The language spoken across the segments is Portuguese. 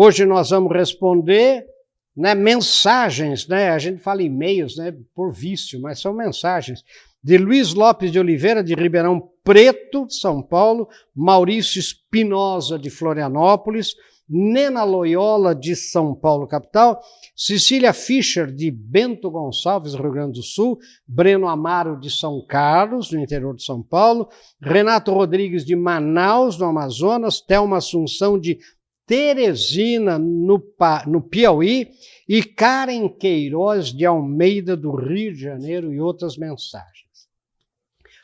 Hoje nós vamos responder né, mensagens, né? A gente fala e-mails, né, por vício, mas são mensagens. De Luiz Lopes de Oliveira de Ribeirão Preto, São Paulo, Maurício Espinosa de Florianópolis, Nena Loyola de São Paulo, capital, Cecília Fischer de Bento Gonçalves, Rio Grande do Sul, Breno Amaro de São Carlos, no interior de São Paulo, Renato Rodrigues de Manaus, no Amazonas, Thelma Assunção de Teresina, no, no Piauí, e Karen Queiroz de Almeida, do Rio de Janeiro, e outras mensagens.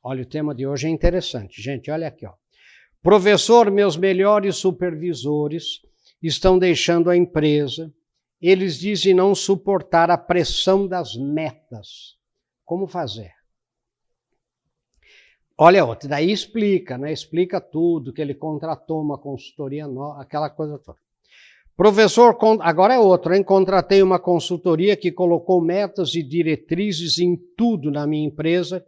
Olha, o tema de hoje é interessante, gente. Olha aqui, ó. Professor, meus melhores supervisores estão deixando a empresa. Eles dizem não suportar a pressão das metas. Como fazer? Olha outra, daí explica, né? Explica tudo, que ele contratou uma consultoria nova, aquela coisa toda. Professor, agora é outro, hein? Contratei uma consultoria que colocou metas e diretrizes em tudo na minha empresa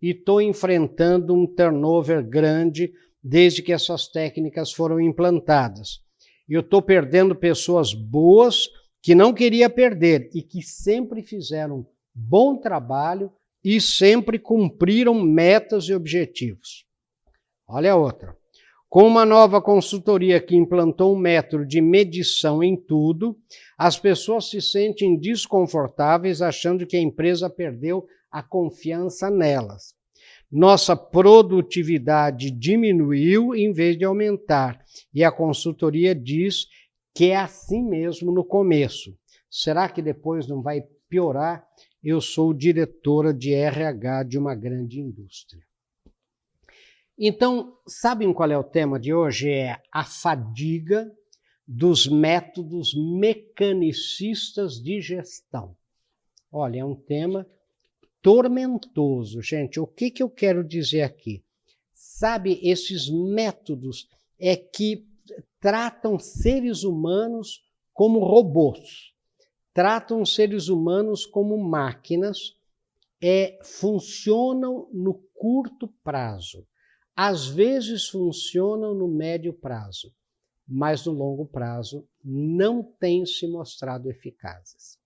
e estou enfrentando um turnover grande desde que essas técnicas foram implantadas. Eu estou perdendo pessoas boas que não queria perder e que sempre fizeram bom trabalho e sempre cumpriram metas e objetivos. Olha a outra. Com uma nova consultoria que implantou um método de medição em tudo, as pessoas se sentem desconfortáveis achando que a empresa perdeu a confiança nelas. Nossa produtividade diminuiu em vez de aumentar, e a consultoria diz que é assim mesmo no começo. Será que depois não vai piorar? Eu sou diretora de RH de uma grande indústria. Então, sabem qual é o tema de hoje? É a fadiga dos métodos mecanicistas de gestão. Olha, é um tema tormentoso. Gente, o que, que eu quero dizer aqui? Sabe, esses métodos é que tratam seres humanos como robôs, tratam seres humanos como máquinas, é, funcionam no curto prazo, às vezes funcionam no médio prazo, mas no longo prazo não têm se mostrado eficazes.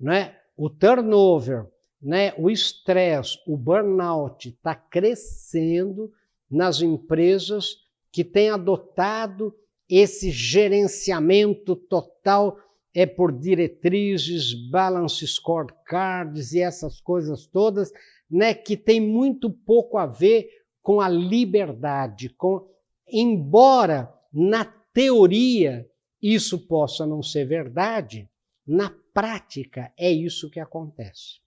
Não é? O turnover, né, o estresse, o burnout está crescendo nas empresas que têm adotado esse gerenciamento total é por diretrizes, balance scorecards e essas coisas todas, né, que tem muito pouco a ver com a liberdade, com embora na teoria isso possa não ser verdade, na prática é isso que acontece.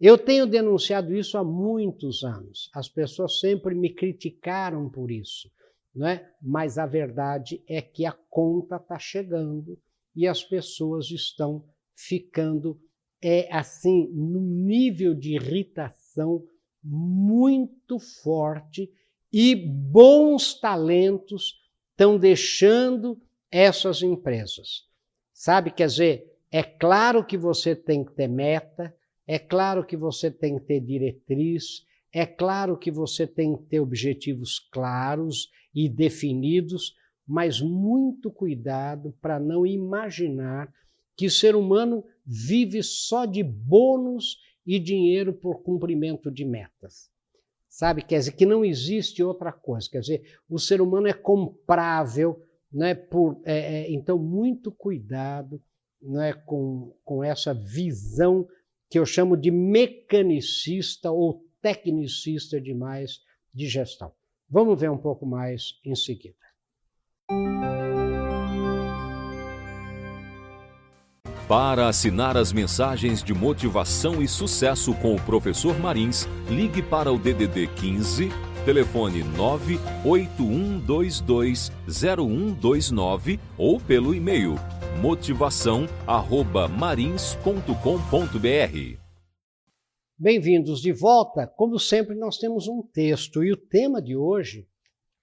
Eu tenho denunciado isso há muitos anos. As pessoas sempre me criticaram por isso, né? mas a verdade é que a conta está chegando e as pessoas estão ficando é assim num nível de irritação muito forte e bons talentos estão deixando essas empresas. Sabe, quer dizer, é claro que você tem que ter meta, é claro que você tem que ter diretriz, é claro que você tem que ter objetivos claros e definidos, mas muito cuidado para não imaginar que o ser humano vive só de bônus e dinheiro por cumprimento de metas. Sabe? Quer dizer, que não existe outra coisa. Quer dizer, o ser humano é comprável, né? Por, é, é, então, muito cuidado né? com, com essa visão que eu chamo de mecanicista ou tecnicista demais de gestão. Vamos ver um pouco mais em seguida. Para assinar as mensagens de motivação e sucesso com o professor Marins, ligue para o DDD 15, telefone 981220129 ou pelo e-mail motivação@marins.com.br. Bem-vindos de volta. Como sempre, nós temos um texto e o tema de hoje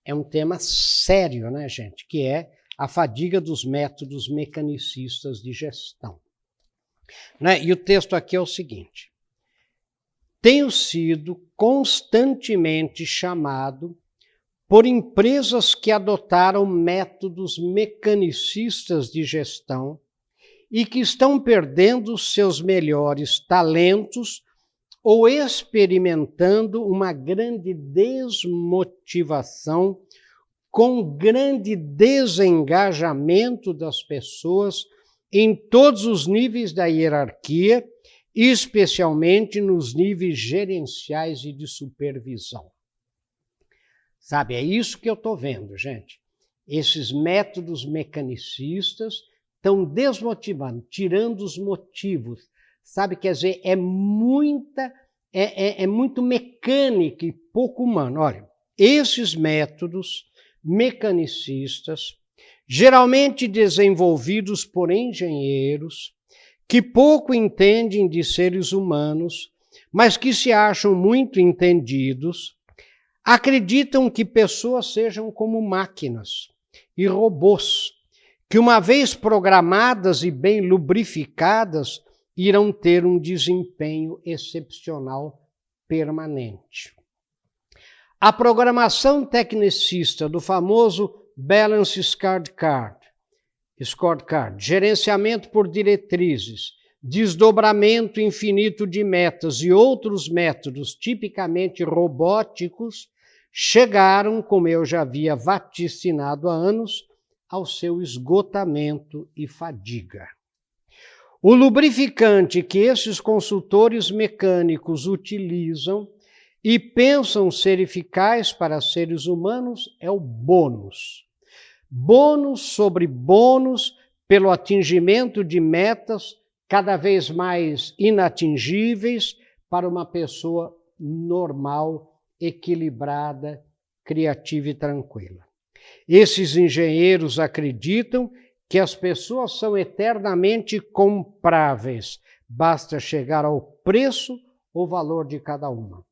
é um tema sério, né, gente? Que é a fadiga dos métodos mecanicistas de gestão. Né? E o texto aqui é o seguinte: tenho sido constantemente chamado por empresas que adotaram métodos mecanicistas de gestão e que estão perdendo seus melhores talentos ou experimentando uma grande desmotivação com grande desengajamento das pessoas em todos os níveis da hierarquia, especialmente nos níveis gerenciais e de supervisão. Sabe, é isso que eu estou vendo, gente. Esses métodos mecanicistas estão desmotivando, tirando os motivos. Sabe, quer dizer, é muita, é, é, é muito mecânica e pouco humano. Olha, esses métodos mecanicistas, geralmente desenvolvidos por engenheiros que pouco entendem de seres humanos, mas que se acham muito entendidos, acreditam que pessoas sejam como máquinas e robôs, que uma vez programadas e bem lubrificadas, irão ter um desempenho excepcional permanente. A programação tecnicista do famoso Balance Scorecard, scorecard gerenciamento por diretrizes, desdobramento infinito de metas e outros métodos tipicamente robóticos chegaram, como eu já havia vaticinado há anos, ao seu esgotamento e fadiga. O lubrificante que esses consultores mecânicos utilizam e pensam ser eficaz para seres humanos é o bônus. Bônus sobre bônus pelo atingimento de metas cada vez mais inatingíveis para uma pessoa normal equilibrada, criativa e tranquila. Esses engenheiros acreditam que as pessoas são eternamente compráveis, basta chegar ao preço ou valor de cada uma.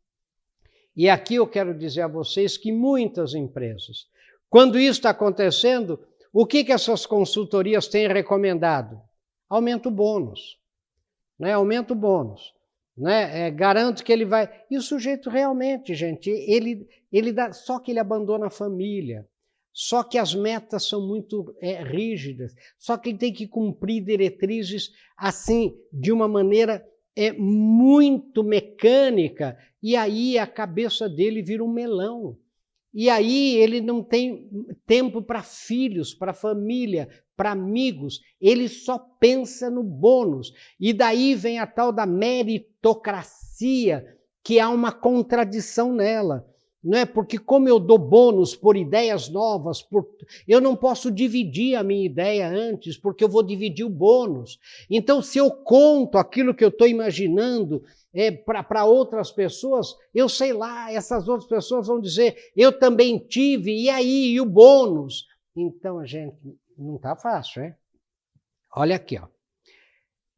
E aqui eu quero dizer a vocês que muitas empresas, quando isso está acontecendo, o que, que essas consultorias têm recomendado? Aumenta o bônus. Né? Aumenta o bônus né? É, garanto que ele vai. E o sujeito realmente, gente, ele, ele dá. Só que ele abandona a família. Só que as metas são muito é, rígidas. Só que ele tem que cumprir diretrizes assim, de uma maneira é, muito mecânica. E aí a cabeça dele vira um melão. E aí ele não tem tempo para filhos, para família, para amigos, ele só pensa no bônus. E daí vem a tal da meritocracia, que há uma contradição nela. Não é? Porque como eu dou bônus por ideias novas, por... eu não posso dividir a minha ideia antes, porque eu vou dividir o bônus. Então, se eu conto aquilo que eu estou imaginando é, para outras pessoas, eu sei lá, essas outras pessoas vão dizer, eu também tive, e aí, e o bônus? Então, gente, não está fácil, é? Olha aqui, ó.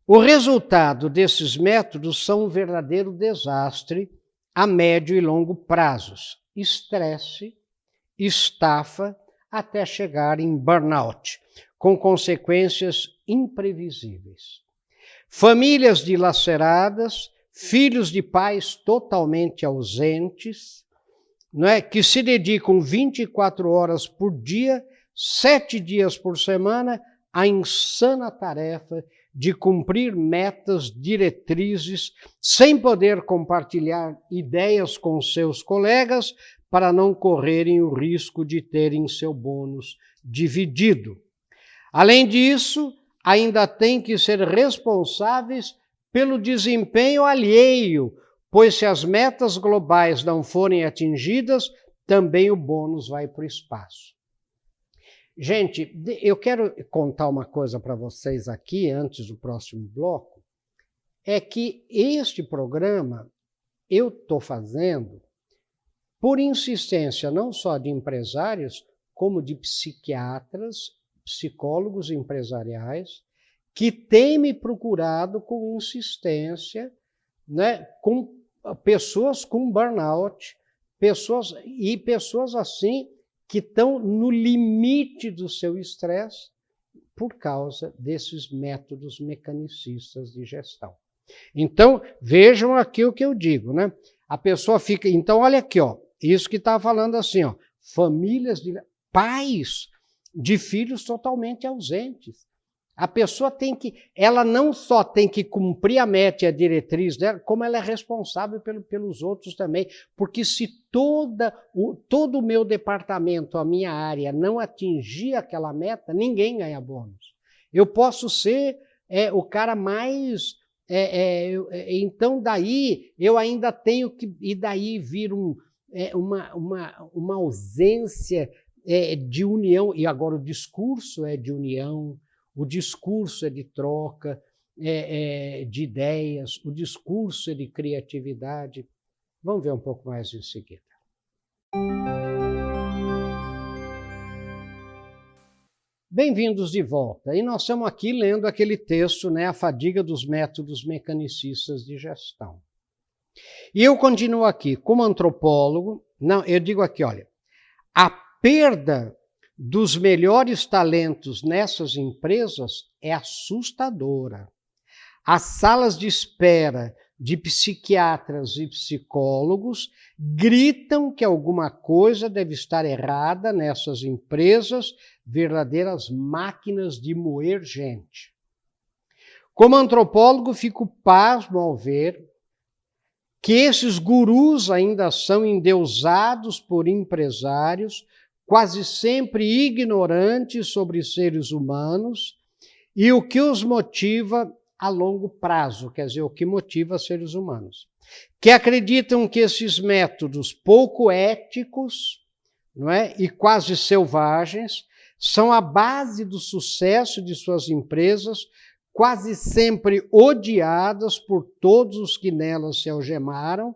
O resultado desses métodos são um verdadeiro desastre a médio e longo prazos. Estresse, estafa, até chegar em burnout, com consequências imprevisíveis. Famílias dilaceradas, filhos de pais totalmente ausentes, não é, que se dedicam 24 horas por dia sete dias por semana, a insana tarefa de cumprir metas, diretrizes, sem poder compartilhar ideias com seus colegas para não correrem o risco de terem seu bônus dividido. Além disso, ainda têm que ser responsáveis pelo desempenho alheio, pois se as metas globais não forem atingidas, também o bônus vai para o espaço. Gente, eu quero contar uma coisa para vocês aqui, antes do próximo bloco, é que este programa eu estou fazendo por insistência não só de empresários, como de psiquiatras, psicólogos empresariais, que têm me procurado com insistência, né, com pessoas com burnout, pessoas e pessoas assim que estão no limite do seu estresse por causa desses métodos mecanicistas de gestão. Então, vejam aqui o que eu digo, né? A pessoa fica. Então, olha aqui, ó. Isso que está falando assim, ó. famílias, pais de filhos totalmente ausentes. A pessoa tem que, ela não só tem que cumprir a meta e a diretriz dela, como ela é responsável pelo, pelos outros também. Porque se toda, o, todo o meu departamento, a minha área, não atingir aquela meta, ninguém ganha bônus. Eu posso ser é, o cara mais. É, é, é então, daí, eu ainda tenho que. E daí vir um, é, uma, uma, uma ausência é, de união. E agora o discurso é de união o discurso é de troca é, é, de ideias, o discurso é de criatividade. Vamos ver um pouco mais em seguida. Bem-vindos de volta. E nós estamos aqui lendo aquele texto, né, A Fadiga dos Métodos Mecanicistas de Gestão. E eu continuo aqui, como antropólogo, não, eu digo aqui, olha, a perda dos melhores talentos nessas empresas é assustadora. As salas de espera de psiquiatras e psicólogos gritam que alguma coisa deve estar errada nessas empresas, verdadeiras máquinas de moer gente. Como antropólogo, fico pasmo ao ver que esses gurus ainda são endeusados por empresários quase sempre ignorantes sobre seres humanos e o que os motiva a longo prazo, quer dizer, o que motiva seres humanos. Que acreditam que esses métodos pouco éticos não é, e quase selvagens são a base do sucesso de suas empresas, quase sempre odiadas por todos os que nelas se algemaram,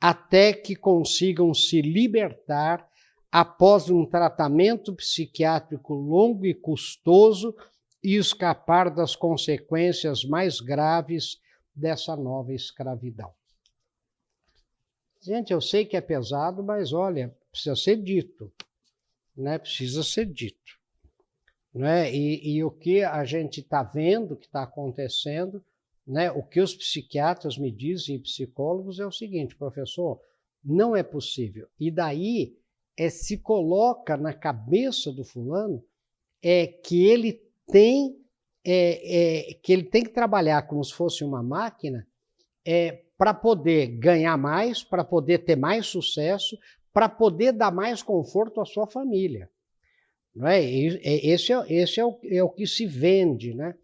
até que consigam se libertar após um tratamento psiquiátrico longo e custoso e escapar das consequências mais graves dessa nova escravidão. Gente, eu sei que é pesado, mas olha, precisa ser dito, né? Precisa ser dito, né? E, e o que a gente está vendo, que está acontecendo, né? O que os psiquiatras me dizem, psicólogos, é o seguinte, professor, não é possível. E daí é, se coloca na cabeça do fulano é que ele tem é, é, que ele tem que trabalhar como se fosse uma máquina é, para poder ganhar mais, para poder ter mais sucesso, para poder dar mais conforto à sua família. Não é? é esse é, esse é, o, é o que se vende. Né?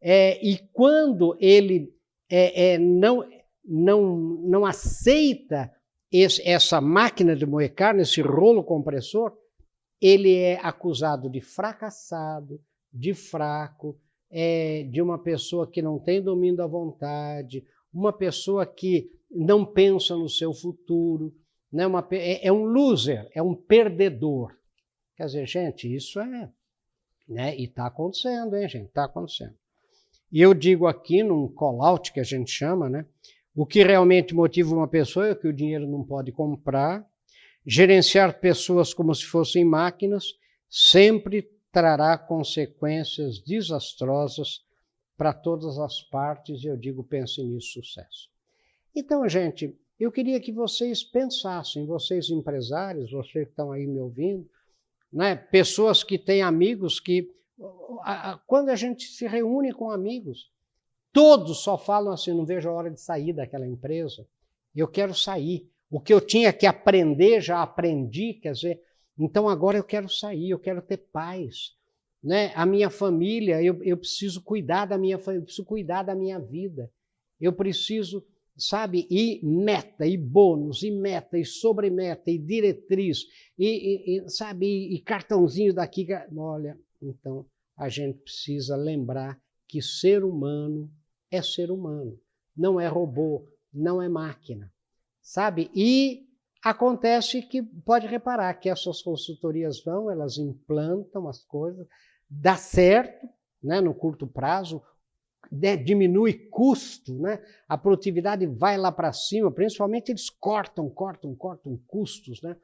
É, e quando ele é, é, não, não, não aceita esse, essa máquina de moer carne, esse rolo compressor, ele é acusado de fracassado, de fraco, é, de uma pessoa que não tem domínio da vontade, uma pessoa que não pensa no seu futuro, né? uma, é, é um loser, é um perdedor. Quer dizer, gente, isso é. Né? E está acontecendo, hein, gente? Está acontecendo. E eu digo aqui, num call-out que a gente chama, né? O que realmente motiva uma pessoa é que o dinheiro não pode comprar. Gerenciar pessoas como se fossem máquinas sempre trará consequências desastrosas para todas as partes, e eu digo, pense nisso, sucesso. Então, gente, eu queria que vocês pensassem, vocês empresários, vocês que estão aí me ouvindo, né, pessoas que têm amigos que, quando a gente se reúne com amigos, Todos só falam assim: não vejo a hora de sair daquela empresa. Eu quero sair. O que eu tinha que aprender, já aprendi, quer dizer, então agora eu quero sair, eu quero ter paz. Né? A minha família, eu, eu preciso cuidar da minha família, eu preciso cuidar da minha vida. Eu preciso, sabe, e meta, e bônus, e meta, e sobremeta, e diretriz, e, e, e sabe, e, e cartãozinho daqui. Olha, então a gente precisa lembrar que ser humano é ser humano, não é robô, não é máquina, sabe? E acontece que pode reparar que essas consultorias vão, elas implantam as coisas, dá certo, né, no curto prazo, né, diminui custo, né? A produtividade vai lá para cima, principalmente eles cortam, cortam, cortam custos, né?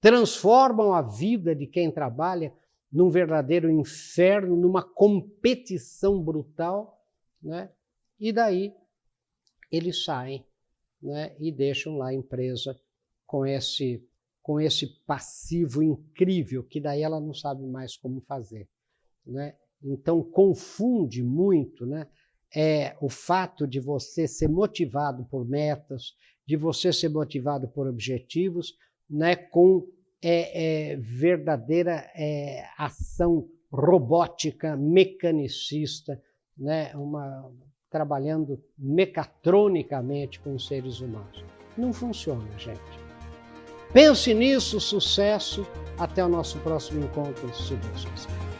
Transformam a vida de quem trabalha num verdadeiro inferno, numa competição brutal, né? E daí eles saem né, e deixam lá a empresa com esse, com esse passivo incrível, que daí ela não sabe mais como fazer. Né? Então, confunde muito né? é, o fato de você ser motivado por metas, de você ser motivado por objetivos, né? com é, é, verdadeira é, ação robótica, mecanicista, né? uma, trabalhando mecatronicamente com os seres humanos. Não funciona, gente. Pense nisso, sucesso. Até o nosso próximo encontro, se Deus quiser.